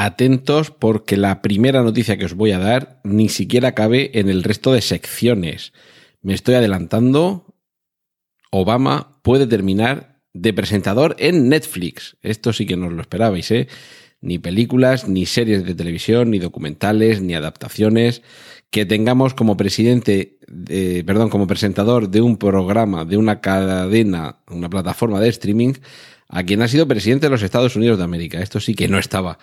Atentos porque la primera noticia que os voy a dar ni siquiera cabe en el resto de secciones. Me estoy adelantando. Obama puede terminar de presentador en Netflix. Esto sí que no os lo esperabais, ¿eh? Ni películas, ni series de televisión, ni documentales, ni adaptaciones. Que tengamos como presidente, de, perdón, como presentador de un programa, de una cadena, una plataforma de streaming, a quien ha sido presidente de los Estados Unidos de América. Esto sí que no estaba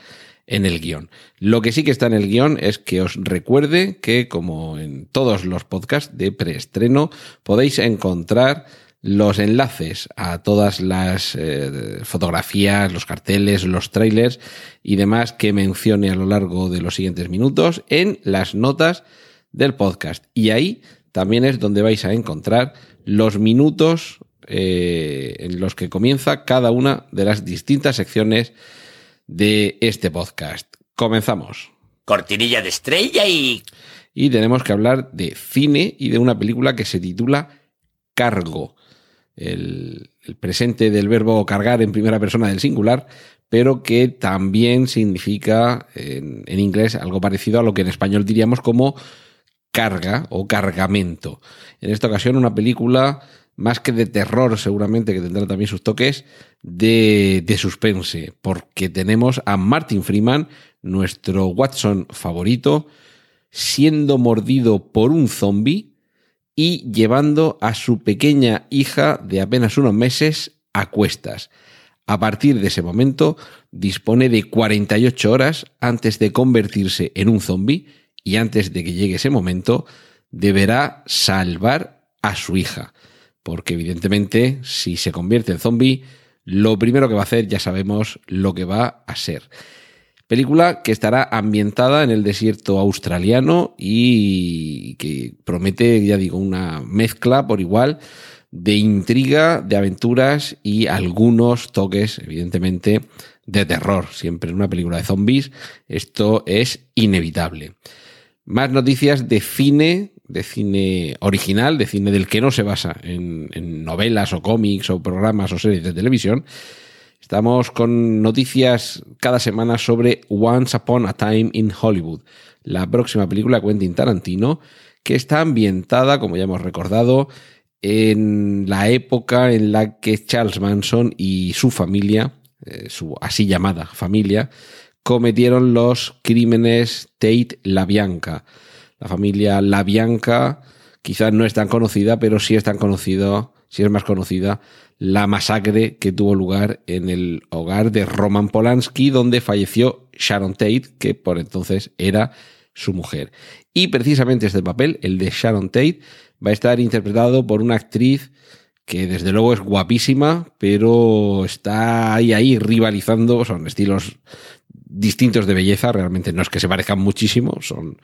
en el guion. Lo que sí que está en el guion es que os recuerde que, como en todos los podcasts de preestreno, podéis encontrar los enlaces a todas las eh, fotografías, los carteles, los trailers y demás que mencione a lo largo de los siguientes minutos en las notas del podcast. Y ahí también es donde vais a encontrar los minutos eh, en los que comienza cada una de las distintas secciones de este podcast. Comenzamos. Cortinilla de estrella y... Y tenemos que hablar de cine y de una película que se titula Cargo. El, el, presente del verbo cargar en primera persona del singular, pero que también significa en, en inglés algo parecido a lo que en español diríamos como carga o cargamento. En esta ocasión una película más que de terror seguramente, que tendrá también sus toques, de, de, suspense, porque tenemos a Martin Freeman, nuestro Watson favorito, siendo mordido por un zombie y llevando a su pequeña hija de apenas unos meses a cuestas. A partir de ese momento dispone de 48 horas antes de convertirse en un zombie y antes de que llegue ese momento deberá salvar a su hija porque evidentemente si se convierte en zombie, lo primero que va a hacer ya sabemos lo que va a ser. Película que estará ambientada en el desierto australiano y que promete, ya digo, una mezcla por igual de intriga, de aventuras y algunos toques, evidentemente, de terror. Siempre en una película de zombies esto es inevitable. Más noticias de cine, de cine original, de cine del que no se basa en, novelas o cómics o programas o series de televisión. Estamos con noticias cada semana sobre Once Upon a Time in Hollywood, la próxima película Quentin Tarantino, que está ambientada, como ya hemos recordado, en la época en la que Charles Manson y su familia, eh, su así llamada familia, cometieron los crímenes Tate LaBianca. La familia LaBianca quizás no es tan conocida, pero sí es tan conocido, sí es más conocida la masacre que tuvo lugar en el hogar de Roman Polanski, donde falleció Sharon Tate, que por entonces era su mujer. Y precisamente este papel, el de Sharon Tate, va a estar interpretado por una actriz que desde luego es guapísima, pero está ahí, ahí rivalizando, son estilos distintos de belleza, realmente no es que se parezcan muchísimo, son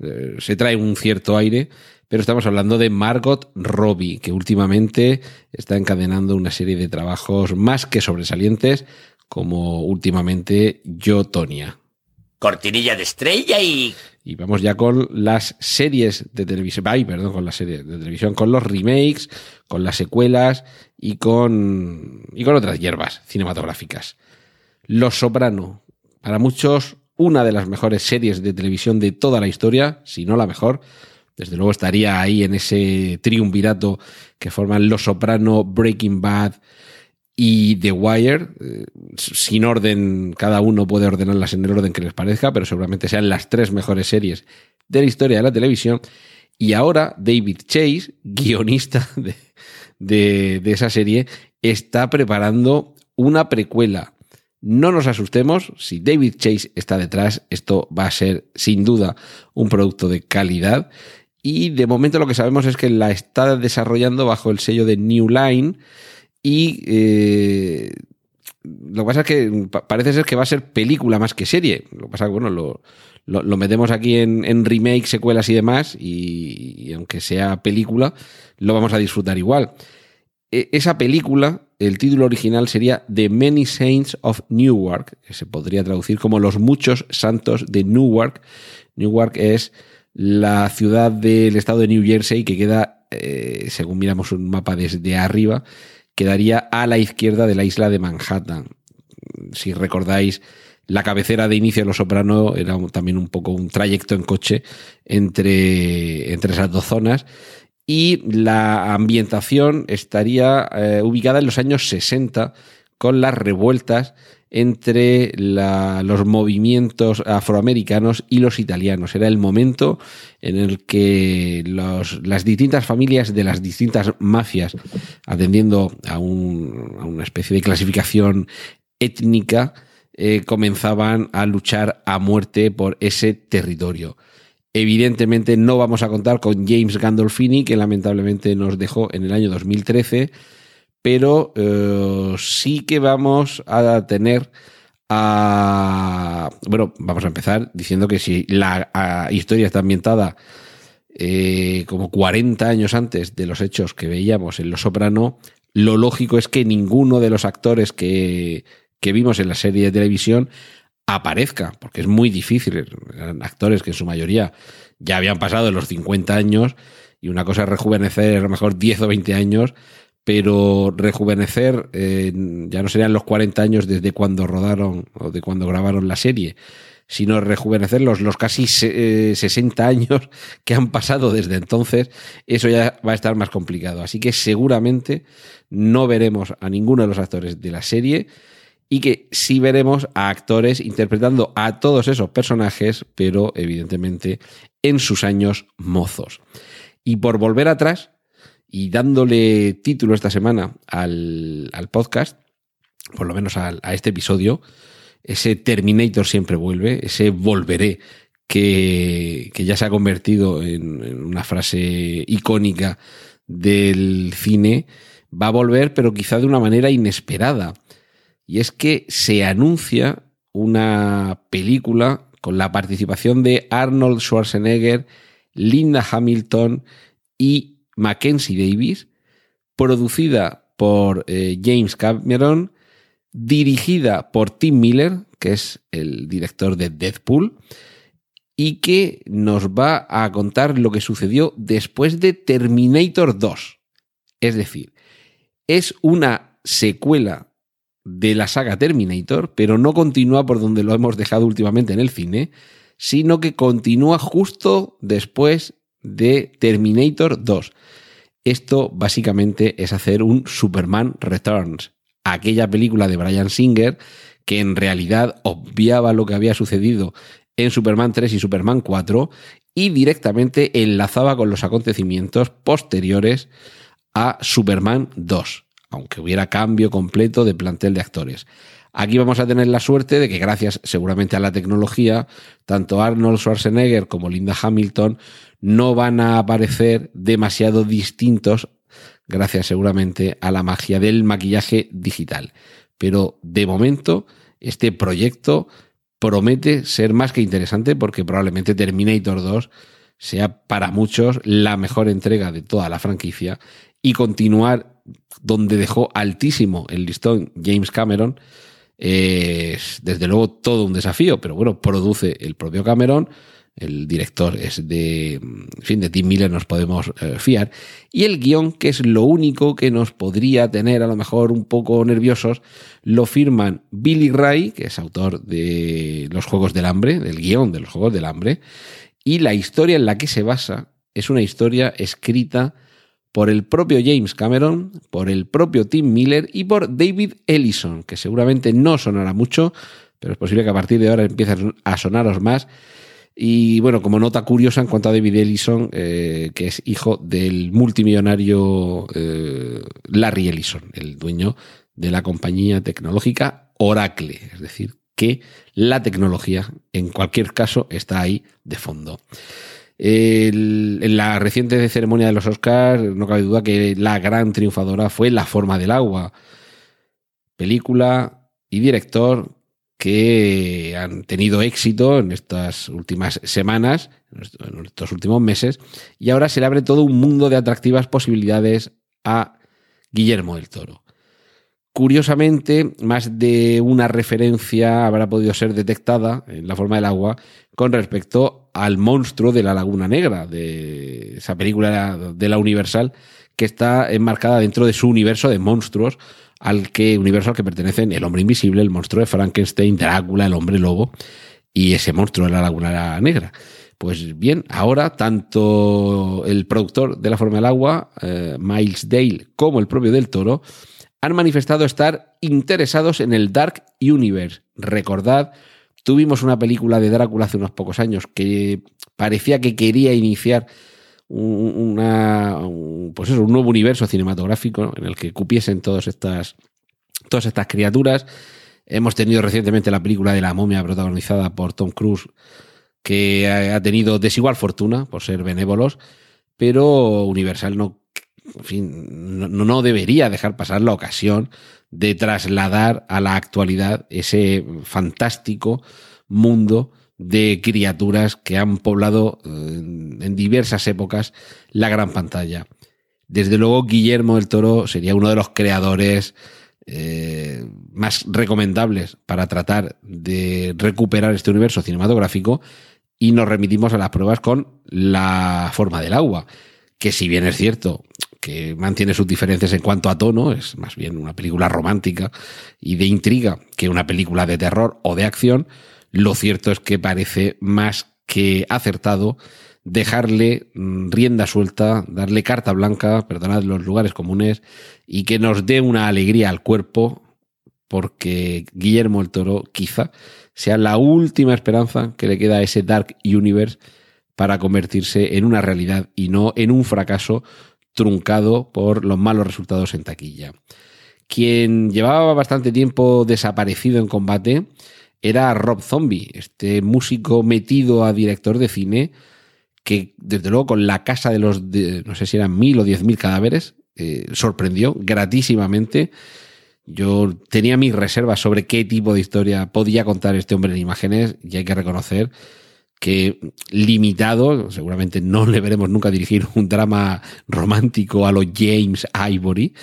eh, se trae un cierto aire, pero estamos hablando de Margot Robbie, que últimamente está encadenando una serie de trabajos más que sobresalientes, como últimamente Yo Tonia. Cortinilla de estrella y... Y vamos ya con las series de televisión, ay, perdón, con las series de televisión, con los remakes, con las secuelas y con, y con otras hierbas cinematográficas. Los Soprano, para muchos, una de las mejores series de televisión de toda la historia, si no la mejor. Desde luego estaría ahí en ese triunvirato que forman Los Soprano, Breaking Bad y The Wire. Sin orden, cada uno puede ordenarlas en el orden que les parezca, pero seguramente sean las tres mejores series de la historia de la televisión. Y ahora David Chase, guionista de, de, de esa serie, está preparando una precuela no nos asustemos, si David Chase está detrás, esto va a ser sin duda un producto de calidad. Y de momento lo que sabemos es que la está desarrollando bajo el sello de New Line y eh, lo que pasa es que pa- parece ser que va a ser película más que serie. Lo que pasa es que, bueno, lo, metemos aquí en, remake, secuelas y demás, y aunque sea película, lo vamos a disfrutar igual. E- esa película, el título original sería The Many Saints of Newark, que se podría traducir como Los Muchos Santos de Newark. Newark es la ciudad del estado de New Jersey que queda, eh, según miramos un mapa desde arriba, quedaría a la izquierda de la isla de Manhattan. Si recordáis, la cabecera de inicio de Los Soprano era también un poco un trayecto en coche entre, entre esas dos zonas. Y la ambientación estaría eh, ubicada en los años 60 con las revueltas entre la- los movimientos afroamericanos y los italianos. Era el momento en el que las distintas familias de las distintas mafias, atendiendo a, un- una especie de clasificación étnica, eh, comenzaban a luchar a muerte por ese territorio. Evidentemente no vamos a contar con James Gandolfini, que lamentablemente nos dejó en el año 2013, pero eh, sí que vamos a tener a... Bueno, vamos a empezar diciendo que si la historia está ambientada eh, como 40 años antes de los hechos que veíamos en Los Soprano, lo lógico es que ninguno de los actores que, que vimos en la serie de televisión aparezca, porque es muy difícil. Eran actores que en su mayoría ya habían pasado los 50 años y una cosa es rejuvenecer a lo mejor 10 o 20 años, pero rejuvenecer eh, ya no serían los 40 años desde cuando rodaron o de cuando grabaron la serie, sino rejuvenecer los, los casi se- eh, 60 años que han pasado desde entonces, eso ya va a estar más complicado. Así que seguramente no veremos a ninguno de los actores de la serie y que sí veremos a actores interpretando a todos esos personajes, pero evidentemente en sus años mozos. Y por volver atrás y dándole título esta semana al, al podcast, por lo menos a, este episodio, ese Terminator siempre vuelve, ese volveré que, que ya se ha convertido en una frase icónica del cine, va a volver, pero quizá de una manera inesperada. Y es que se anuncia una película con la participación de Arnold Schwarzenegger, Linda Hamilton y Mackenzie Davis, producida por eh, James Cameron, dirigida por Tim Miller, que es el director de Deadpool, y que nos va a contar lo que sucedió después de Terminator 2. Es decir, es una secuela de la saga Terminator, pero no continúa por donde lo hemos dejado últimamente en el cine, sino que continúa justo después de Terminator 2. Esto básicamente es hacer un Superman Returns, aquella película de Brian Singer que en realidad obviaba lo que había sucedido en Superman 3 y Superman 4 y directamente enlazaba con los acontecimientos posteriores a Superman 2, aunque hubiera cambio completo de plantel de actores. Aquí vamos a tener la suerte de que gracias seguramente a la tecnología, tanto Arnold Schwarzenegger como Linda Hamilton no van a aparecer demasiado distintos gracias seguramente a la magia del maquillaje digital. Pero de momento este proyecto promete ser más que interesante porque probablemente Terminator 2 sea para muchos la mejor entrega de toda la franquicia y continuar donde dejó altísimo el listón James Cameron es desde luego todo un desafío, pero bueno, produce el propio Cameron, el director es de, en fin, de Tim Miller nos podemos eh, fiar, y el guion, que es lo único que nos podría tener a lo mejor un poco nerviosos, lo firman Billy Ray, que es autor de Los Juegos del Hambre, del guion de Los Juegos del Hambre, y la historia en la que se basa es una historia escrita por el propio James Cameron, por el propio Tim Miller y por David Ellison, que seguramente no sonará mucho, pero es posible que a partir de ahora empiece a sonaros más. Y bueno, como nota curiosa en cuanto a David Ellison, eh, que es hijo del multimillonario eh, Larry Ellison, el dueño de la compañía tecnológica Oracle, es decir, que la tecnología en cualquier caso está ahí de fondo. En la reciente ceremonia de los Oscars, no cabe duda que la gran triunfadora fue La forma del agua. Película y director que han tenido éxito en estas últimas semanas, en estos últimos meses, y ahora se le abre todo un mundo de atractivas posibilidades a Guillermo del Toro. Curiosamente, más de una referencia habrá podido ser detectada en la forma del agua con respecto al monstruo de la Laguna Negra, de esa película de la Universal, que está enmarcada dentro de su universo de monstruos, al que universo al que pertenecen el hombre invisible, el monstruo de Frankenstein, Drácula, el hombre lobo y ese monstruo de la Laguna Negra. Pues bien, ahora tanto el productor de La Forma del Agua, eh, Miles Dale, como el propio del Toro, han manifestado estar interesados en el Dark Universe. Recordad, tuvimos una película de Drácula hace unos pocos años que parecía que quería iniciar pues eso, un nuevo universo cinematográfico en el que cupiesen todas estas, todas estas criaturas. Hemos tenido recientemente la película de la momia protagonizada por Tom Cruise, que ha tenido desigual fortuna por ser benévolos, pero Universal no en fin, no, debería dejar pasar la ocasión de trasladar a la actualidad ese fantástico mundo de criaturas que han poblado eh, en diversas épocas la gran pantalla. Desde luego, Guillermo del Toro sería uno de los creadores eh, más recomendables para tratar de recuperar este universo cinematográfico y nos remitimos a las pruebas con la forma del agua, que si bien es cierto que mantiene sus diferencias en cuanto a tono, es más bien una película romántica y de intriga que una película de terror o de acción, lo cierto es que parece más que acertado dejarle mm, rienda suelta, darle carta blanca, perdonad los lugares comunes, y que nos dé una alegría al cuerpo, porque Guillermo el Toro quizá sea la última esperanza que le queda a ese Dark Universe para convertirse en una realidad y no en un fracaso truncado por los malos resultados en taquilla. Quien llevaba bastante tiempo desaparecido en combate era Rob Zombie, este músico metido a director de cine que desde luego con la casa de los, no sé si eran mil o diez mil cadáveres, eh, sorprendió gratísimamente. Yo tenía mis reservas sobre qué tipo de historia podía contar este hombre en imágenes y hay que reconocer que limitado, seguramente no le veremos nunca dirigir un drama romántico a los James Ivory,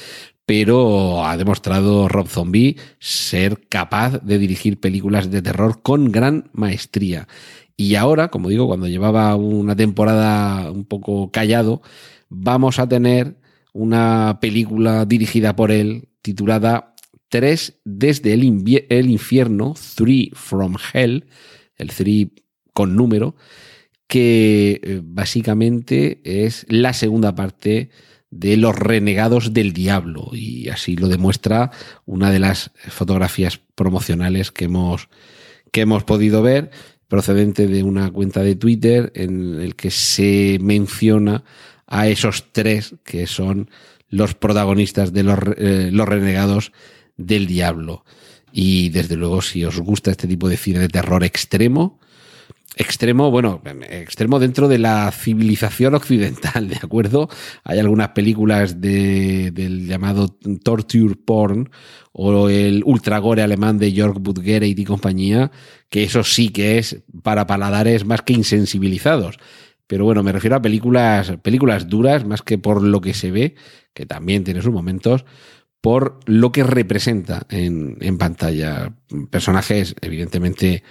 pero ha demostrado Rob Zombie ser capaz de dirigir películas de terror con gran maestría. Y ahora, como digo, cuando llevaba una temporada un poco callado, vamos a tener una película dirigida por él titulada Tres desde el, el infierno, Three from Hell, el Three con número, que eh, básicamente es la segunda parte de Los Renegados del Diablo. Y así lo demuestra una de las fotografías promocionales que hemos, que hemos podido ver, procedente de una cuenta de Twitter en el que se menciona a esos tres que son los protagonistas de los, eh, los Renegados del Diablo. Y desde luego, si os gusta este tipo de cine de terror extremo, extremo, bueno, extremo dentro de la civilización occidental, ¿de acuerdo? Hay algunas películas de, del llamado torture porn o el ultragore alemán de Jörg Budgereit y compañía, que eso sí que es para paladares más que insensibilizados. Pero bueno, me refiero a películas, películas duras, más que por lo que se ve, que también tiene sus momentos, por lo que representa en, en pantalla. Personajes, evidentemente,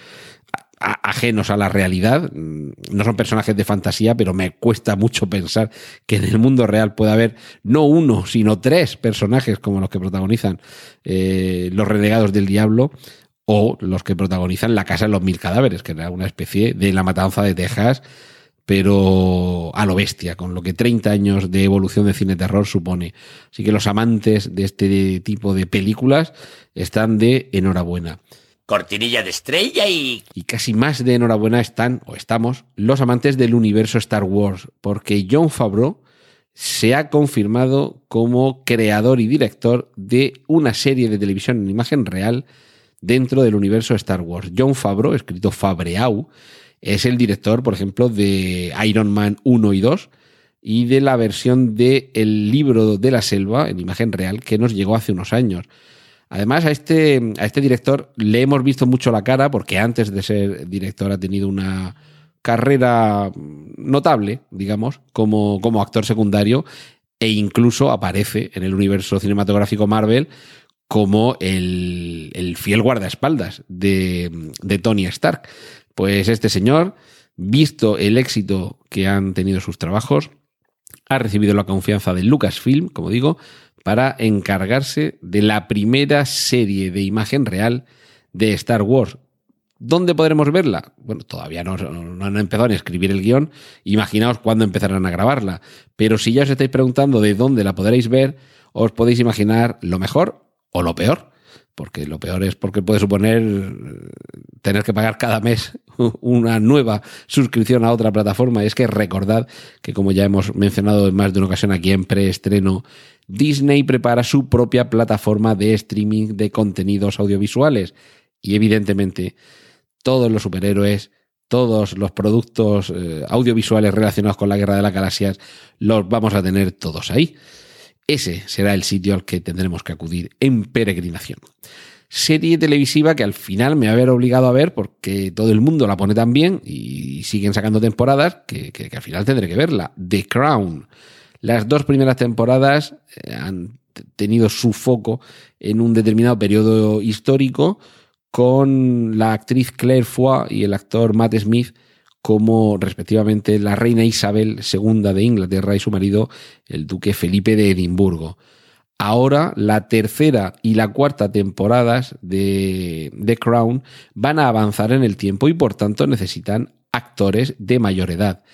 ajenos a la realidad. Mm, no son personajes de fantasía, pero me cuesta mucho pensar que en el mundo real pueda haber no uno, sino tres personajes como los que protagonizan eh, los renegados del diablo o los que protagonizan La Casa de los Mil Cadáveres, que era una especie de La Matanza de Texas, pero a lo bestia, con lo que 30 años de evolución de cine terror supone. Así que los amantes de este tipo de películas están de enhorabuena cortinilla de estrella y... Y casi más de enhorabuena están, o estamos, los amantes del universo Star Wars, porque John Favreau se ha confirmado como creador y director de una serie de televisión en imagen real dentro del universo Star Wars. John Favreau, escrito Fabreau, es el director, por ejemplo, de Iron Man 1 y 2 y de la versión de El libro de la selva en imagen real que nos llegó hace unos años. Además, a este, a este director le hemos visto mucho la cara porque antes de ser director ha tenido una carrera notable, digamos, como, como actor secundario e incluso aparece en el universo cinematográfico Marvel como el, el fiel guardaespaldas de, de Tony Stark. Pues este señor, visto el éxito que han tenido sus trabajos, ha recibido la confianza de Lucasfilm, como digo, para encargarse de la primera serie de imagen real de Star Wars. ¿Dónde podremos verla? Bueno, todavía no, no han empezado a escribir el guion. Imaginaos cuándo empezarán a grabarla. Pero si ya os estáis preguntando de dónde la podréis ver, os podéis imaginar lo mejor o lo peor. Porque lo peor es porque puede suponer tener que pagar cada mes una nueva suscripción a otra plataforma. Y es que recordad que, como ya hemos mencionado en más de una ocasión aquí en preestreno, Disney prepara su propia plataforma de streaming de contenidos audiovisuales. Y evidentemente todos los superhéroes, todos los productos eh, audiovisuales relacionados con la Guerra de las Galaxias, los vamos a tener todos ahí. Ese será el sitio al que tendremos que acudir en peregrinación. Serie televisiva que al final me va a haber obligado a ver porque todo el mundo la pone tan bien y siguen sacando temporadas que, que, que al final tendré que verla. The Crown. Las dos primeras temporadas eh, han tenido su foco en un determinado periodo histórico con la actriz Claire Foy y el actor Matt Smith como respectivamente la reina Isabel II de Inglaterra y su marido el duque Felipe de Edimburgo. Ahora la tercera y la cuarta temporadas de The Crown van a avanzar en el tiempo y por tanto necesitan actores de mayor edad.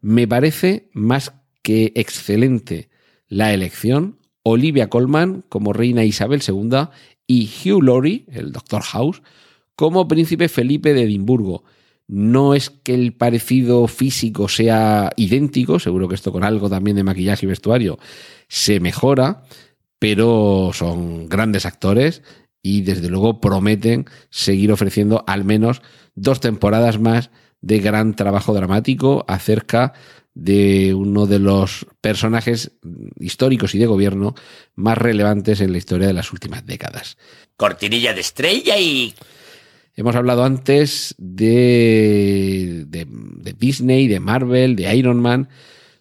Me parece más que excelente la elección. Olivia Colman como reina Isabel II y Hugh Laurie, el Doctor House, como príncipe Felipe de Edimburgo. No es que el parecido físico sea idéntico, seguro que esto con algo también de maquillaje y vestuario se mejora, pero son grandes actores y desde luego prometen seguir ofreciendo al menos dos temporadas más de gran trabajo dramático acerca de uno de los personajes históricos y de gobierno más relevantes en la historia de las últimas décadas. Cortinilla de estrella y... Hemos hablado antes de, de, de, Disney, de Marvel, de Iron Man.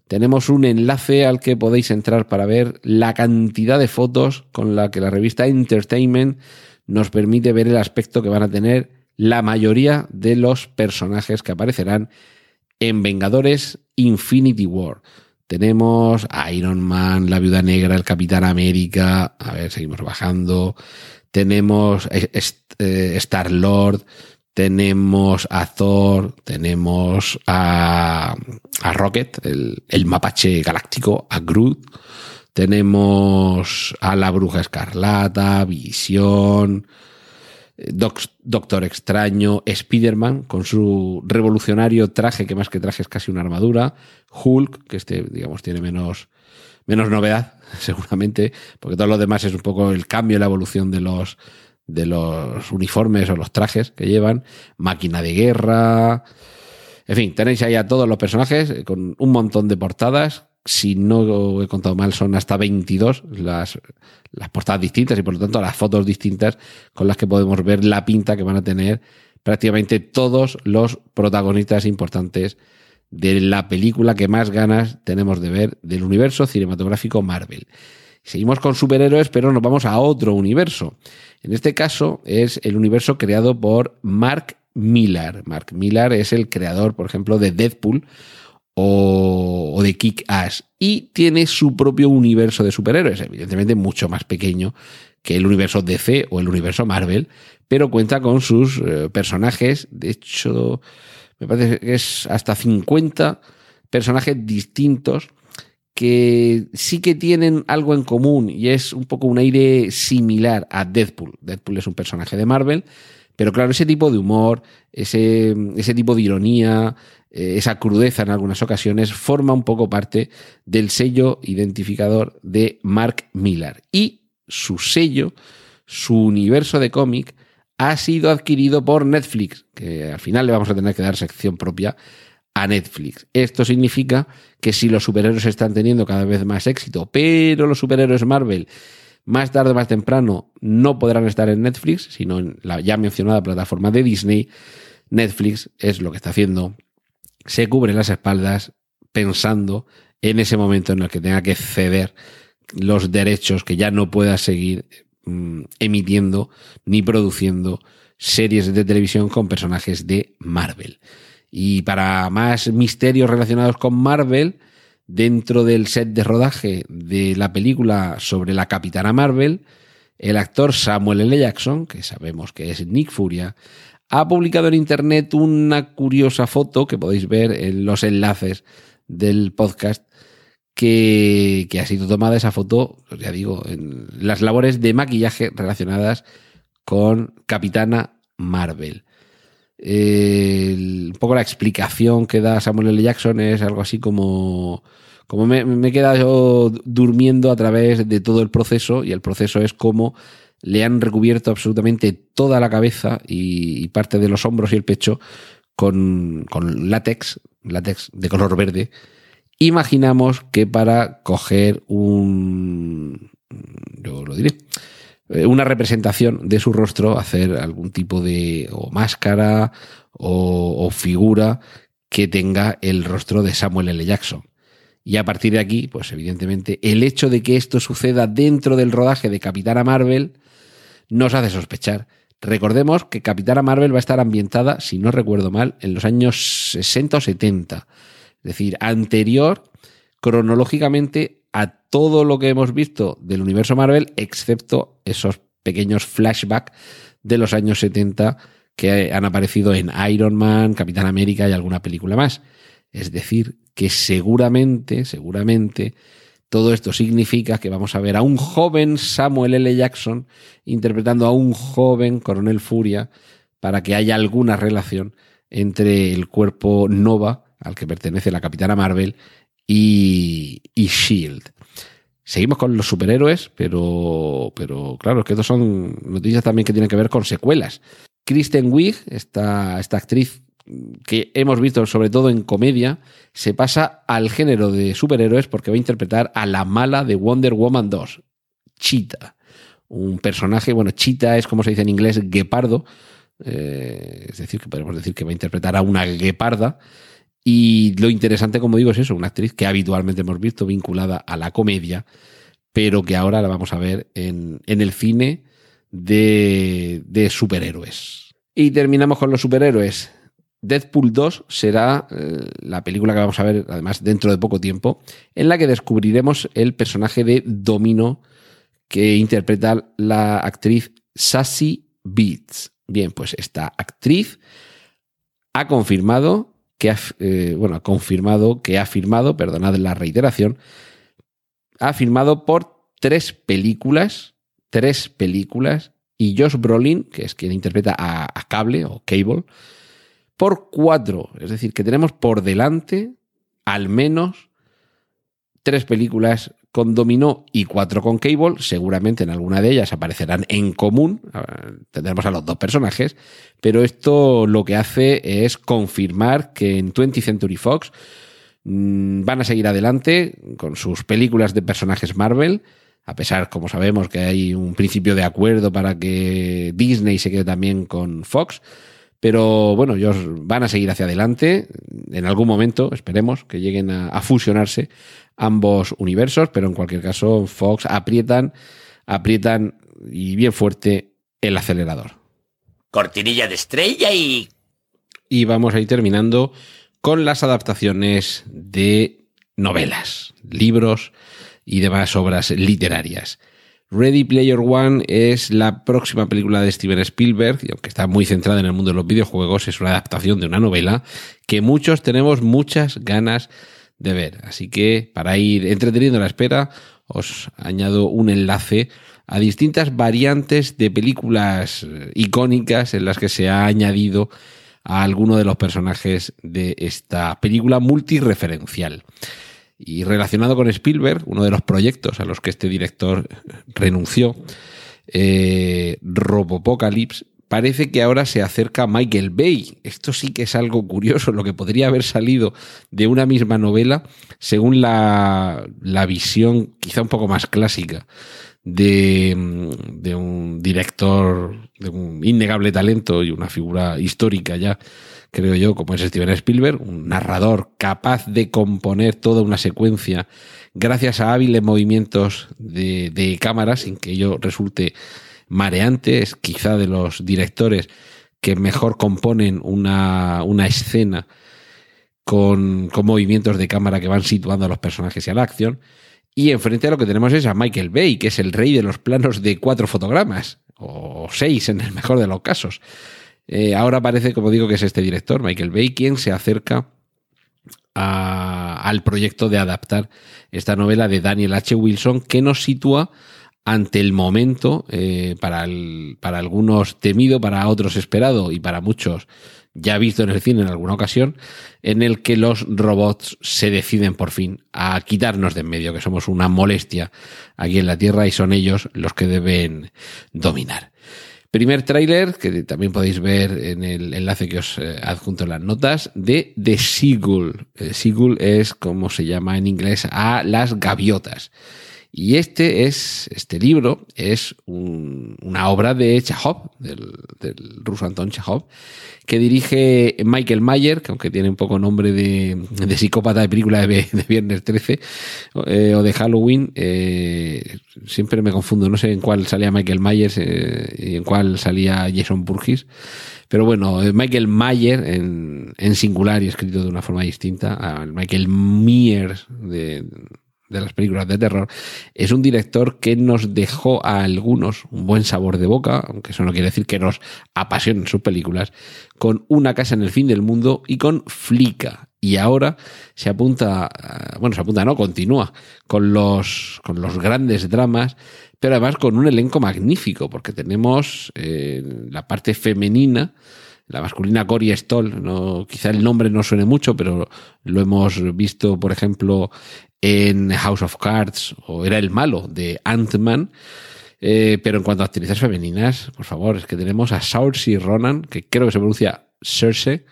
Tenemos un enlace al que podéis entrar para ver la cantidad de fotos con la que la revista Entertainment nos permite ver el aspecto que van a tener la mayoría de los personajes que aparecerán en Vengadores Infinity War. Tenemos a Iron Man, la Viuda Negra, el Capitán América. A ver, seguimos bajando. Tenemos eh, Star Lord. Tenemos a Thor. Tenemos a, a Rocket, el, el mapache galáctico, a Groot. Tenemos a la Bruja Escarlata, Visión. Doctor Extraño, Spider-Man con su revolucionario traje, que más que traje es casi una armadura, Hulk, que este, digamos, tiene menos, menos novedad, seguramente, porque todo lo demás es un poco el cambio, la evolución de los, de los uniformes o los trajes que llevan, máquina de guerra, en fin, tenéis ahí a todos los personajes con un montón de portadas si no he contado mal, son hasta 22 las, las portadas distintas y por lo tanto las fotos distintas con las que podemos ver la pinta que van a tener prácticamente todos los protagonistas importantes de la película que más ganas tenemos de ver del universo cinematográfico Marvel. Seguimos con superhéroes, pero nos vamos a otro universo. En este caso es el universo creado por Mark Millar. Mark Millar es el creador, por ejemplo, de Deadpool o, de Kick Ass. Y tiene su propio universo de superhéroes, evidentemente mucho más pequeño que el universo DC o el universo Marvel, pero cuenta con sus eh, personajes. De hecho, me parece que es hasta 50 personajes distintos que sí que tienen algo en común y es un poco un aire similar a Deadpool. Deadpool es un personaje de Marvel, pero claro, ese tipo de humor, ese, ese tipo de ironía, eh, esa crudeza en algunas ocasiones, forma un poco parte del sello identificador de Mark Millar. Y su sello, su universo de cómic, ha sido adquirido por Netflix, que al final le vamos a tener que dar sección propia a Netflix. Esto significa que si los superhéroes están teniendo cada vez más éxito, pero los superhéroes Marvel más tarde o más temprano no podrán estar en Netflix, sino en la ya mencionada plataforma de Disney. Netflix es lo que está haciendo. Se cubre las espaldas pensando en ese momento en el que tenga que ceder los derechos que ya no pueda seguir mm, emitiendo ni produciendo series de televisión con personajes de Marvel. Y para más misterios relacionados con Marvel, dentro del set de rodaje de la película sobre la Capitana Marvel, el actor Samuel L. Jackson, que sabemos que es Nick Furia, ha publicado en internet una curiosa foto que podéis ver en los enlaces del podcast que, ha sido tomada esa foto, ya digo, en las labores de maquillaje relacionadas con Capitana Marvel. Un poco la explicación que da Samuel L. Jackson es algo así como, como me, he quedado durmiendo a través de todo el proceso y el proceso es como le han recubierto absolutamente toda la cabeza y, parte de los hombros y el pecho con, con látex, látex de color verde, Imaginamos que para coger un, yo lo diré, una representación de su rostro, hacer algún tipo de máscara o, figura que tenga el rostro de Samuel L. Jackson. Y a partir de aquí, pues evidentemente, el hecho de que esto suceda dentro del rodaje de Capitana Marvel nos hace sospechar. Recordemos que Capitana Marvel va a estar ambientada, si no recuerdo mal, en los años 60 o 70 es decir, anterior cronológicamente a todo lo que hemos visto del universo Marvel, excepto esos pequeños flashbacks de los años 70 que han aparecido en Iron Man, Capitán América y alguna película más. Es decir, que seguramente, seguramente, todo esto significa que vamos a ver a un joven Samuel L. Jackson interpretando a un joven Coronel Furia para que haya alguna relación entre el cuerpo Nova al que pertenece la Capitana Marvel, y, Shield. Seguimos con los superhéroes, pero, pero claro, es que estos son noticias también que tienen que ver con secuelas. Kristen Wiig, esta, esta actriz que hemos visto sobre todo en comedia, se pasa al género de superhéroes porque va a interpretar a la mala de Wonder Woman 2, Cheetah. Un personaje, bueno, Cheetah es como se dice en inglés, guepardo, eh, es decir, que podemos decir que va a interpretar a una gueparda y lo interesante, como digo, es eso, una actriz que habitualmente hemos visto vinculada a la comedia, pero que ahora la vamos a ver en, el cine de, de, superhéroes. Y terminamos con los superhéroes. Deadpool 2 será eh, la película que vamos a ver, además, dentro de poco tiempo, en la que descubriremos el personaje de Domino que interpreta la actriz Sassy Beats. Bien, pues esta actriz ha confirmado que ha, eh, bueno, ha confirmado, que ha firmado, perdonad la reiteración, ha firmado por tres películas, tres películas, y Josh Brolin, que es quien interpreta a, a Cable o Cable, por cuatro. Es decir, que tenemos por delante al menos tres películas con Dominó y cuatro con Cable. Seguramente en alguna de ellas aparecerán en común. Tendremos a los dos personajes. Pero esto lo que hace es confirmar que en 20th Century Fox mm, van a seguir adelante con sus películas de personajes Marvel. A pesar, como sabemos, que hay un principio de acuerdo para que Disney se quede también con Fox. Pero bueno, ellos van a seguir hacia adelante. En algún momento, esperemos, que lleguen a, fusionarse ambos universos, pero en cualquier caso, Fox aprietan, aprietan y bien fuerte el acelerador. Cortinilla de estrella y... Y vamos a ir terminando con las adaptaciones de novelas, libros y demás obras literarias. Ready Player One es la próxima película de Steven Spielberg, y aunque está muy centrada en el mundo de los videojuegos, es una adaptación de una novela que muchos tenemos muchas ganas de ver. Así que para ir entreteniendo la espera, os añado un enlace a distintas variantes de películas icónicas en las que se ha añadido a alguno de los personajes de esta película multireferencial. Y relacionado con Spielberg, uno de los proyectos a los que este director renunció, eh, Robopocalypse, parece que ahora se acerca a Michael Bay. Esto sí que es algo curioso, lo que podría haber salido de una misma novela, según la, la visión quizá un poco más clásica de, de un director de un innegable talento y una figura histórica ya, creo yo, como es Steven Spielberg, un narrador capaz de componer toda una secuencia gracias a hábiles movimientos de, de cámara sin que ello resulte mareante, es quizá de los directores que mejor componen una, una escena con, con, movimientos de cámara que van situando a los personajes y a la acción. Y enfrente a lo que tenemos es a Michael Bay, que es el rey de los planos de cuatro fotogramas, o seis en el mejor de los casos. Eh, ahora parece, como digo, que es este director, Michael Bay, quien se acerca al proyecto de adaptar esta novela de Daniel H. Wilson, que nos sitúa ante el momento, eh, para, el, para algunos temido, para otros esperado y para muchos ya visto en el cine en alguna ocasión, en el que los robots se deciden por fin a quitarnos de en medio, que somos una molestia aquí en la Tierra y son ellos los que deben dominar. Primer tráiler, que también podéis ver en el enlace que os eh, adjunto en las notas, de The Seagull. Eh, Seagull es como se llama en inglés a las gaviotas. Y este es, este libro es un, una obra de Chekhov, del, ruso Anton Chekhov, que dirige Michael Mayer, que aunque tiene un poco nombre de, psicópata de película de, Viernes 13 eh, o de Halloween, eh, siempre me confundo, no sé en cuál salía Michael Myers eh, y en cuál salía Jason Burgess. Pero bueno, Michael Mayer en, singular y escrito de una forma distinta Michael Myers de de las películas de terror, es un director que nos dejó a algunos un buen sabor de boca, aunque eso no quiere decir que nos apasionen sus películas, con Una casa en el fin del mundo y con Flica. Y ahora se apunta, bueno, se apunta, no, continúa con los, con los grandes dramas, pero además con un elenco magnífico, porque tenemos eh, la parte femenina, la masculina Cory Stoll, no, quizá el nombre no suene mucho, pero lo hemos visto, por ejemplo, en House of Cards o era el malo de Ant-Man. Eh, pero en cuanto a actrices femeninas, por favor, es que tenemos a Saoirse Ronan, que creo que se pronuncia Cersei,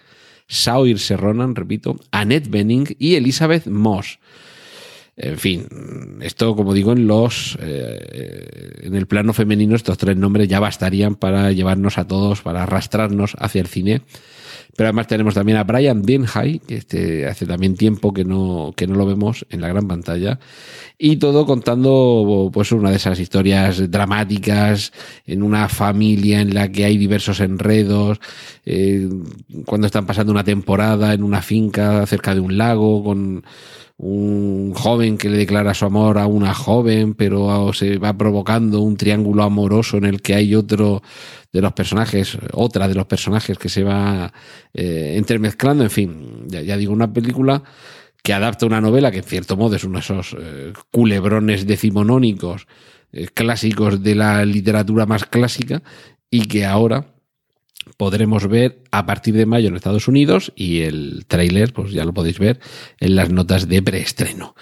Saoirse Ronan, repito, Annette Bening y Elizabeth Moss. En fin, esto, como digo, en los eh, en el plano femenino, estos tres nombres ya bastarían para llevarnos a todos, para arrastrarnos hacia el cine pero además tenemos también a Brian Denhigh, que este, hace también tiempo que no, que no lo vemos en la gran pantalla. Y todo contando pues una de esas historias dramáticas en una familia en la que hay diversos enredos, eh, cuando están pasando una temporada en una finca cerca de un lago con un joven que le declara su amor a una joven, pero se va provocando un triángulo amoroso en el que hay otro de los personajes, otra de los personajes que se va eh, entremezclando, en fin, ya, digo, una película que adapta una novela que en cierto modo es uno de esos eh, culebrones decimonónicos eh, clásicos de la literatura más clásica y que ahora podremos ver a partir de mayo en Estados Unidos y el tráiler, pues ya lo podéis ver en las notas de preestreno.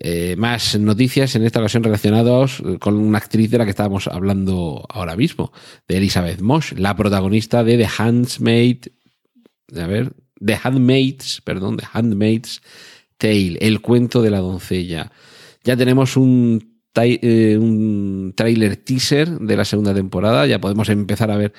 Eh, más noticias en esta ocasión relacionadas con una actriz de la que estábamos hablando ahora mismo, de Elizabeth Moss, la protagonista de The Handmaid, a ver, The Handmaids, perdón, The Handmaid's Tale, el cuento de la doncella. Ya tenemos un eh, un tráiler teaser de la segunda temporada, ya podemos empezar a ver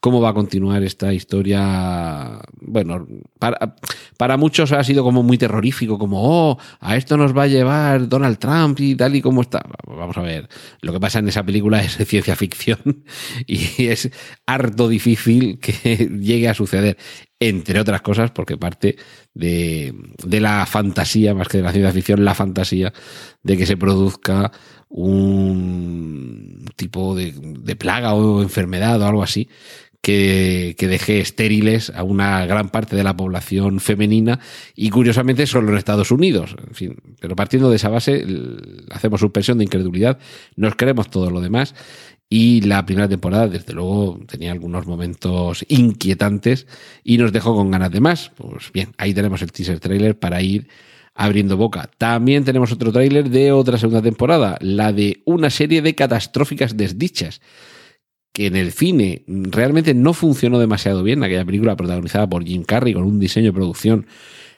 cómo va a continuar esta historia. Bueno, para, para muchos ha sido como muy terrorífico, como, oh, a esto nos va a llevar Donald Trump y tal y como está. Vamos a ver, lo que pasa en esa película es ciencia ficción y es harto difícil que llegue a suceder, entre otras cosas, porque parte de, de la fantasía, más que de la ciencia ficción, la fantasía de que se produzca un tipo de, de, plaga o enfermedad o algo así que, deje estériles a una gran parte de la población femenina y curiosamente solo en Estados Unidos. En fin, pero partiendo de esa base hacemos suspensión de incredulidad, nos creemos todo lo demás y la primera temporada, desde luego, tenía algunos momentos inquietantes y nos dejó con ganas de más. Pues bien, ahí tenemos el teaser trailer para ir abriendo boca. También tenemos otro tráiler de otra segunda temporada, la de una serie de catastróficas desdichas que en el cine realmente no funcionó demasiado bien, aquella película protagonizada por Jim Carrey con un diseño de producción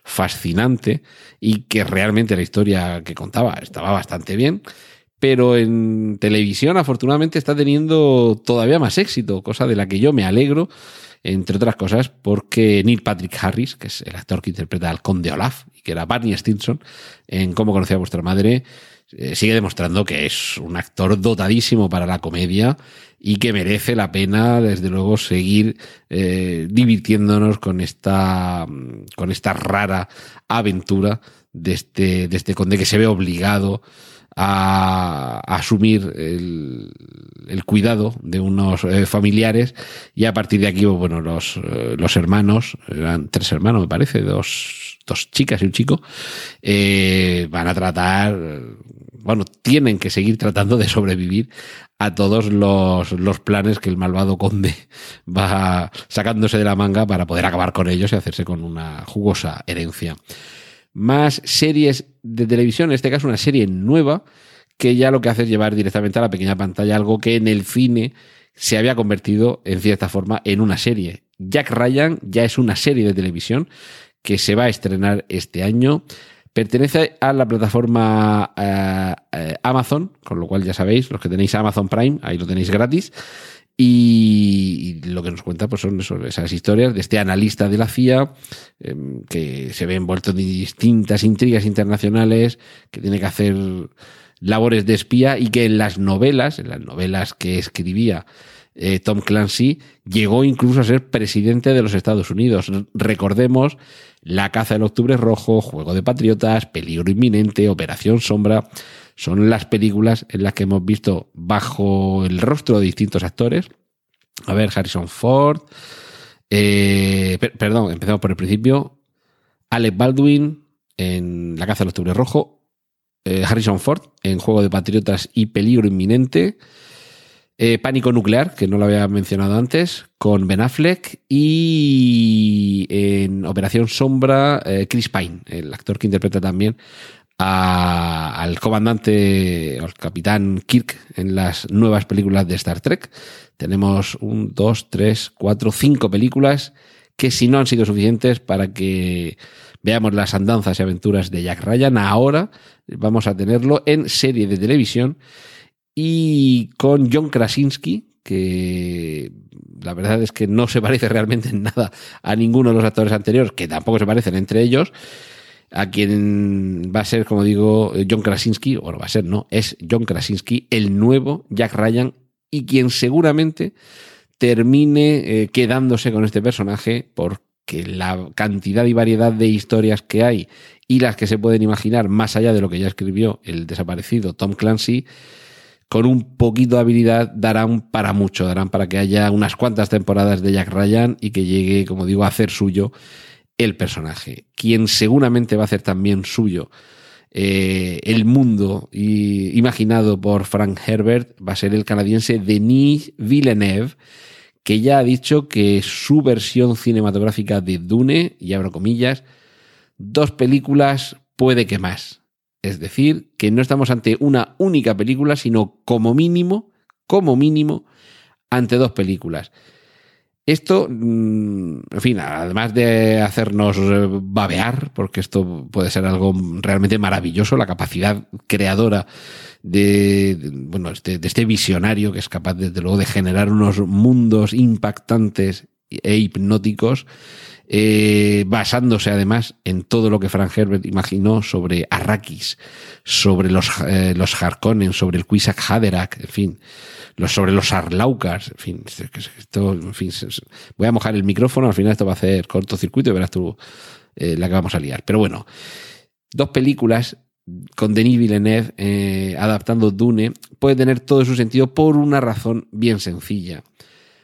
fascinante y que realmente la historia que contaba estaba bastante bien, pero en televisión afortunadamente está teniendo todavía más éxito, cosa de la que yo me alegro, entre otras cosas porque Neil Patrick Harris, que es el actor que interpreta al conde Olaf y que era Barney Stinson en Cómo conocía a vuestra madre, eh, sigue demostrando que es un actor dotadísimo para la comedia y que merece la pena, desde luego, seguir eh, divirtiéndonos con esta, con esta rara aventura de este, de este conde que se ve obligado a, asumir el, el, cuidado de unos eh, familiares. Y a partir de aquí, bueno, los, eh, los hermanos, eran tres hermanos me parece, dos, dos chicas y un chico, eh, van a tratar, bueno, tienen que seguir tratando de sobrevivir a todos los, los planes que el malvado conde va sacándose de la manga para poder acabar con ellos y hacerse con una jugosa herencia más series de televisión, en este caso una serie nueva, que ya lo que hace es llevar directamente a la pequeña pantalla algo que en el cine se había convertido en cierta forma en una serie. Jack Ryan ya es una serie de televisión que se va a estrenar este año. Pertenece a la plataforma eh, eh, Amazon, con lo cual ya sabéis, los que tenéis Amazon Prime, ahí lo tenéis gratis. Y, lo que nos cuenta pues son esas historias de este analista de la CIA em, que se ve envuelto en distintas intrigas internacionales, que tiene que hacer labores de espía y que en las novelas, en las novelas que escribía eh, Tom Clancy, llegó incluso a ser presidente de los Estados Unidos. Recordemos La caza del Octubre Rojo, Juego de Patriotas, Peligro Inminente, Operación Sombra son las películas en las que hemos visto bajo el rostro de distintos actores. A ver, Harrison Ford. Eh, perdón, empezamos por el principio. Alec Baldwin en La caza del octubre rojo. Eh, Harrison Ford en Juego de Patriotas y Peligro Inminente. Eh, Pánico Nuclear, que no lo había mencionado antes, con Ben Affleck. Y en Operación Sombra, Chris Pine, el actor que interpreta también al comandante al capitán Kirk en las nuevas películas de Star Trek. Tenemos un, dos, tres, cuatro, cinco películas que si no han sido suficientes para que veamos las andanzas y aventuras de Jack Ryan, ahora vamos a tenerlo en serie de televisión y con John Krasinski, que la verdad es que no se parece realmente en nada a ninguno de los actores anteriores, que tampoco se parecen entre ellos, a quien va a ser, como digo, John Krasinski, o no va a ser, no, es John Krasinski, el nuevo Jack Ryan, y quien seguramente termine eh, quedándose con este personaje porque la cantidad y variedad de historias que hay y las que se pueden imaginar más allá de lo que ya escribió el desaparecido Tom Clancy, con un poquito de habilidad darán para mucho, darán para que haya unas cuantas temporadas de Jack Ryan y que llegue, como digo, a hacer suyo el personaje. Quien seguramente va a hacer también suyo eh, el mundo imaginado por Frank Herbert va a ser el canadiense Denis Villeneuve, que ya ha dicho que su versión cinematográfica de Dune, y abro comillas, dos películas puede que más. Es decir, que no estamos ante una única película, sino como mínimo, como mínimo, ante dos películas. Esto, mm, en fin, además de hacernos eh, babear, porque esto puede ser algo realmente maravilloso, la capacidad creadora de, bueno, este, de este visionario que es capaz, desde luego, de generar unos mundos impactantes e hipnóticos, eh, basándose además en todo lo que Frank Herbert imaginó sobre Arrakis, sobre los, eh, los Harkonnen, sobre el Quisak Haderach, en fin sobre los Arlaucas, en fin, esto, en fin, voy a mojar el micrófono, al final esto va a hacer cortocircuito y verás tú eh, la que vamos a liar. Pero bueno, dos películas con Denis Villeneuve eh, adaptando Dune puede tener todo su sentido por una razón bien sencilla.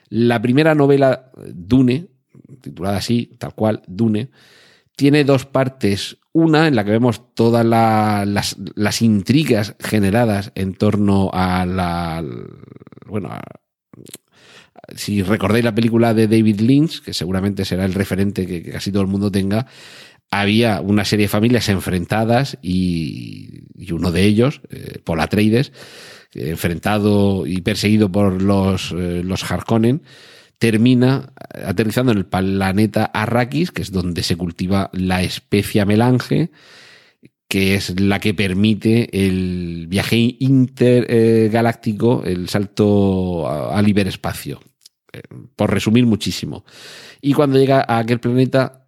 La primera novela, Dune, titulada así, tal cual, Dune, tiene dos partes. Una en la que vemos todas las, las, intrigas generadas en torno a la. Bueno, si recordáis la película de David Lynch, que seguramente será el referente que, casi todo el mundo tenga, había una serie de familias enfrentadas y, uno de ellos, eh, enfrentado y perseguido por los, eh, los Harkonnen, termina aterrizando en el planeta Arrakis, que es donde se cultiva la especia melange, que es la que permite el viaje intergaláctico, el salto al hiperespacio. Eh, por resumir muchísimo. Y cuando llega a aquel planeta,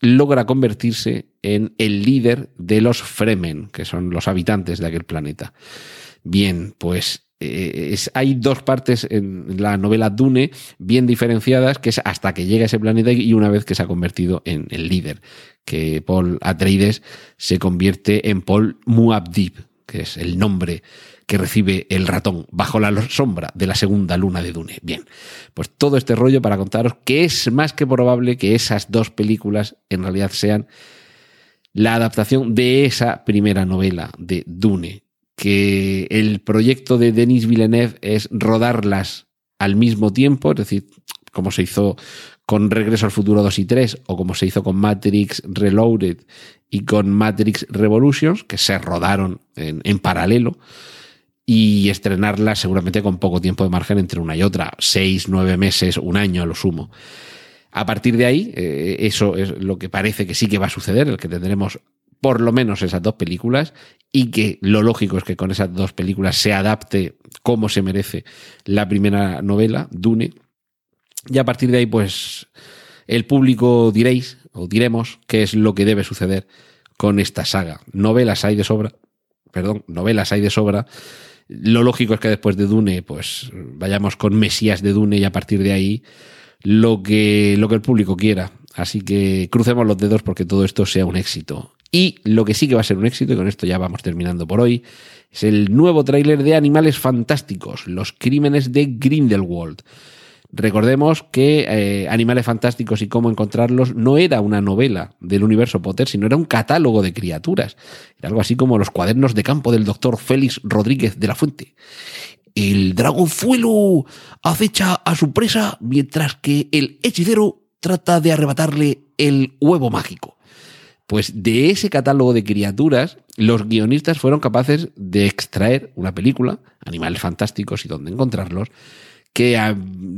logra convertirse en el líder de los Fremen, que son los habitantes de aquel planeta. Bien, pues eh, hay dos partes en la novela Dune bien diferenciadas, que es hasta que llega ese planeta y una vez que se ha convertido en el líder, que Paul Atreides se convierte en Paul Muad'Dib, que es el nombre que recibe el ratón bajo la sombra de la segunda luna de Dune. Bien, pues todo este rollo para contaros que es más que probable que esas dos películas en realidad sean la adaptación de esa primera novela de Dune que el proyecto de Denis Villeneuve es rodarlas al mismo tiempo, es decir, como se hizo con Regreso al Futuro 2 y 3 o como se hizo con Matrix Reloaded y con Matrix Revolutions, que se rodaron en, en paralelo y estrenarlas seguramente con poco tiempo de margen entre una y otra, seis, nueve meses, un año a lo sumo. A partir de ahí, eh, eso es lo que parece que sí que va a suceder, el que tendremos por lo menos esas dos películas y que lo lógico es que con esas dos películas se adapte como se merece la primera novela, Dune. Y a partir de ahí, pues el público diréis o diremos qué es lo que debe suceder con esta saga. Novelas hay de sobra, perdón, novelas hay de sobra. Lo lógico es que después de Dune, pues vayamos con Mesías de Dune y a partir de ahí lo que, lo que el público quiera. Así que crucemos los dedos porque todo esto sea un éxito. Y lo que sí que va a ser un éxito, y con esto ya vamos terminando por hoy, es el nuevo tráiler de Animales Fantásticos, Los Crímenes de Grindelwald. Recordemos que eh, Animales Fantásticos y cómo encontrarlos no era una novela del universo Potter, sino era un catálogo de criaturas. Era algo así como los cuadernos de campo del doctor Félix Rodríguez de la Fuente. El dragonfuelo acecha a su presa mientras que el hechicero trata de arrebatarle el huevo mágico. Pues de ese catálogo de criaturas, los guionistas fueron capaces de extraer una película, Animales Fantásticos y dónde encontrarlos, que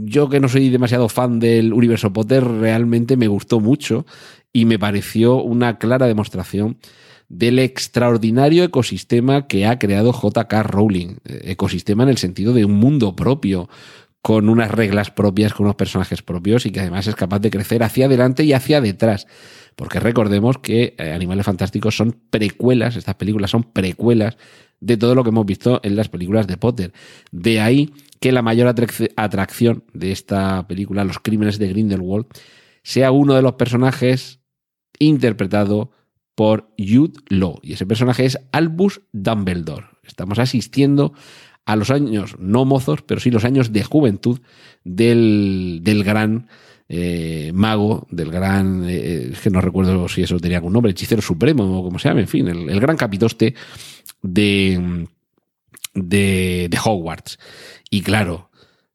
yo que no soy demasiado fan del universo Potter, realmente me gustó mucho y me pareció una clara demostración del extraordinario ecosistema que ha creado JK Rowling. Ecosistema en el sentido de un mundo propio, con unas reglas propias, con unos personajes propios y que además es capaz de crecer hacia adelante y hacia detrás. Porque recordemos que eh, Animales Fantásticos son precuelas, estas películas son precuelas de todo lo que hemos visto en las películas de Potter. De ahí que la mayor atracción de esta película, Los Crímenes de Grindelwald, sea uno de los personajes interpretado por Jude Law. Y ese personaje es Albus Dumbledore. Estamos asistiendo a los años, no mozos, pero sí los años de juventud del, del gran eh, mago, del gran, eh, es que no recuerdo si eso tenía algún nombre, hechicero supremo o como se llama, en fin, el, gran capitoste de, de, de Hogwarts. Y claro,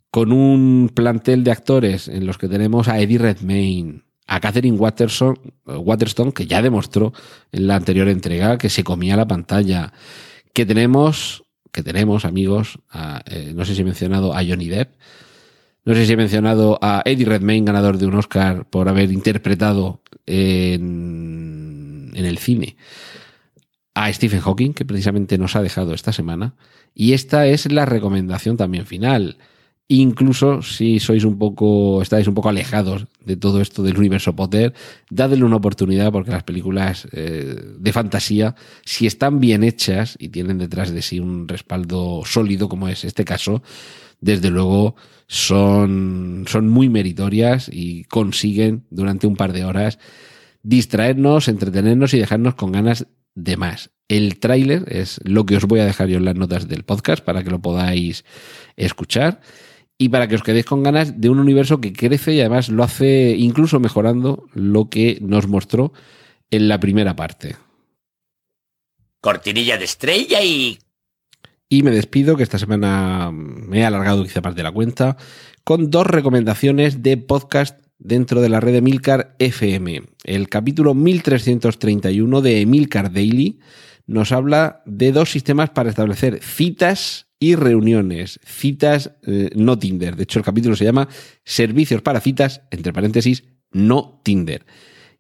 con un plantel de actores en los que tenemos a Eddie Redmayne, a Catherine Waterson, Waterstone, que ya demostró en la anterior entrega que se comía la pantalla, que tenemos, que tenemos amigos, eh, no sé si he mencionado a Johnny Depp, no sé si he mencionado a Eddie Redmayne, ganador de un Oscar por haber interpretado en, en el cine a Stephen Hawking, que precisamente nos ha dejado esta semana. Y esta es la recomendación también final. Incluso si sois un poco, estáis un poco alejados de todo esto del universo Potter, dadle una oportunidad porque las películas eh, de fantasía, si están bien hechas y tienen detrás de sí un respaldo sólido como es este caso, desde luego son, son muy meritorias y consiguen durante un par de horas distraernos, entretenernos y dejarnos con ganas de más. El tráiler es lo que os voy a dejar yo en las notas del podcast para que lo podáis escuchar y para que os quedéis con ganas de un universo que crece y además lo hace incluso mejorando lo que nos mostró en la primera parte. Cortinilla de estrella y y me despido, que esta semana me he alargado quizá más de la cuenta, con dos recomendaciones de podcast dentro de la red de Milcar FM. El capítulo 1331 de Emilcar Daily nos habla de dos sistemas para establecer citas y reuniones. Citas eh, no Tinder. De hecho, el capítulo se llama Servicios para citas, entre paréntesis, no Tinder.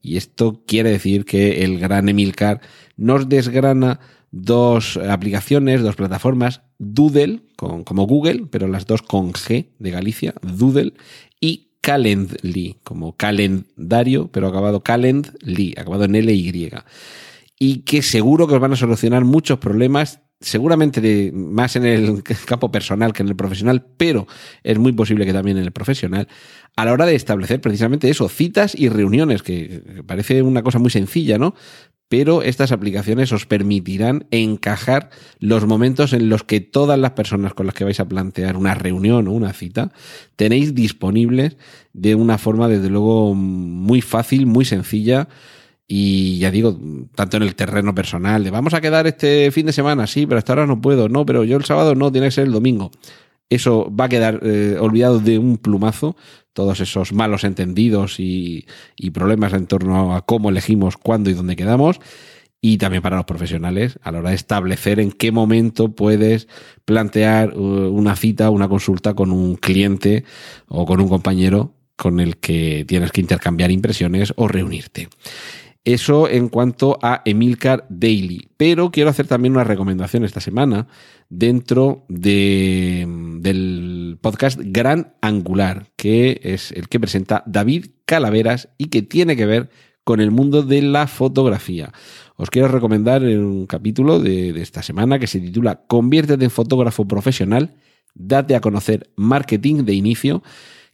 Y esto quiere decir que el gran Emilcar nos desgrana dos aplicaciones, dos plataformas, Doodle, con, como Google, pero las dos con G de Galicia, Doodle, y Calendly, como calendario, pero acabado Calendly, acabado en L-Y. Y que seguro que os van a solucionar muchos problemas seguramente más en el campo personal que en el profesional, pero es muy posible que también en el profesional, a la hora de establecer precisamente eso, citas y reuniones, que parece una cosa muy sencilla, ¿no? Pero estas aplicaciones os permitirán encajar los momentos en los que todas las personas con las que vais a plantear una reunión o una cita tenéis disponibles de una forma, desde luego, muy fácil, muy sencilla y ya digo, tanto en el terreno personal, de vamos a quedar este fin de semana, sí, pero hasta ahora no puedo, no, pero yo el sábado no, tiene que ser el domingo. Eso va a quedar eh, olvidado de un plumazo, todos esos malos entendidos y, y problemas en torno a cómo elegimos cuándo y dónde quedamos y también para los profesionales a la hora de establecer en qué momento puedes plantear uh, una cita, una consulta con un cliente o con un compañero con el que tienes que intercambiar impresiones o reunirte. Eso en cuanto a Emilcar Daily. Pero quiero hacer también una recomendación esta semana dentro de, del podcast Gran Angular, que es el que presenta David Calaveras y que tiene que ver con el mundo de la fotografía. Os quiero recomendar un capítulo de, de esta semana que se titula Conviértete en fotógrafo profesional, date a conocer marketing de inicio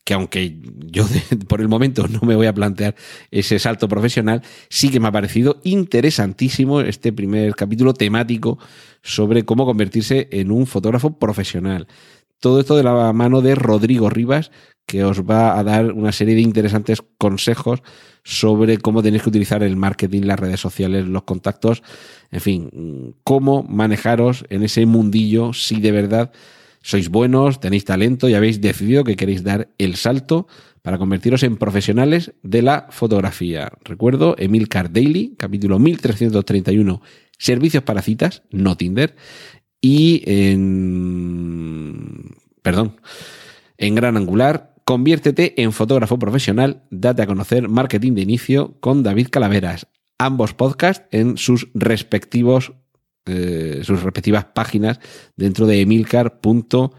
que aunque yo por el momento no me voy a plantear ese salto profesional, sí que me ha parecido interesantísimo este primer capítulo temático sobre cómo convertirse en un fotógrafo profesional. Todo esto de la mano de Rodrigo Rivas, que os va a dar una serie de interesantes consejos sobre cómo tenéis que utilizar el marketing, las redes sociales, los contactos, en fin, cómo manejaros en ese mundillo si de verdad sois buenos, tenéis talento y habéis decidido que queréis dar el salto para convertiros en profesionales de la fotografía. Recuerdo, Emil Daily, capítulo 1331, servicios para citas, no Tinder, y en... perdón, en Gran Angular, conviértete en fotógrafo profesional, date a conocer marketing de inicio con David Calaveras. Ambos podcasts en sus respectivos eh, sus respectivas páginas dentro de emilcar.fm.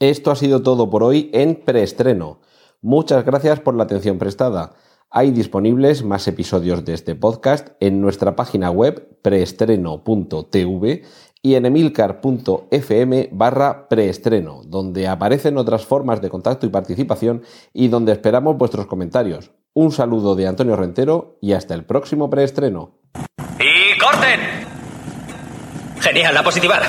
Esto ha sido todo por hoy en preestreno. Muchas gracias por la atención prestada. Hay disponibles más episodios de este podcast en nuestra página web preestreno.tv y en emilcar.fm barra preestreno, donde aparecen otras formas de contacto y participación y donde esperamos vuestros comentarios. Un saludo de Antonio Rentero y hasta el próximo preestreno. ¡Y corten! Genial, la positiva.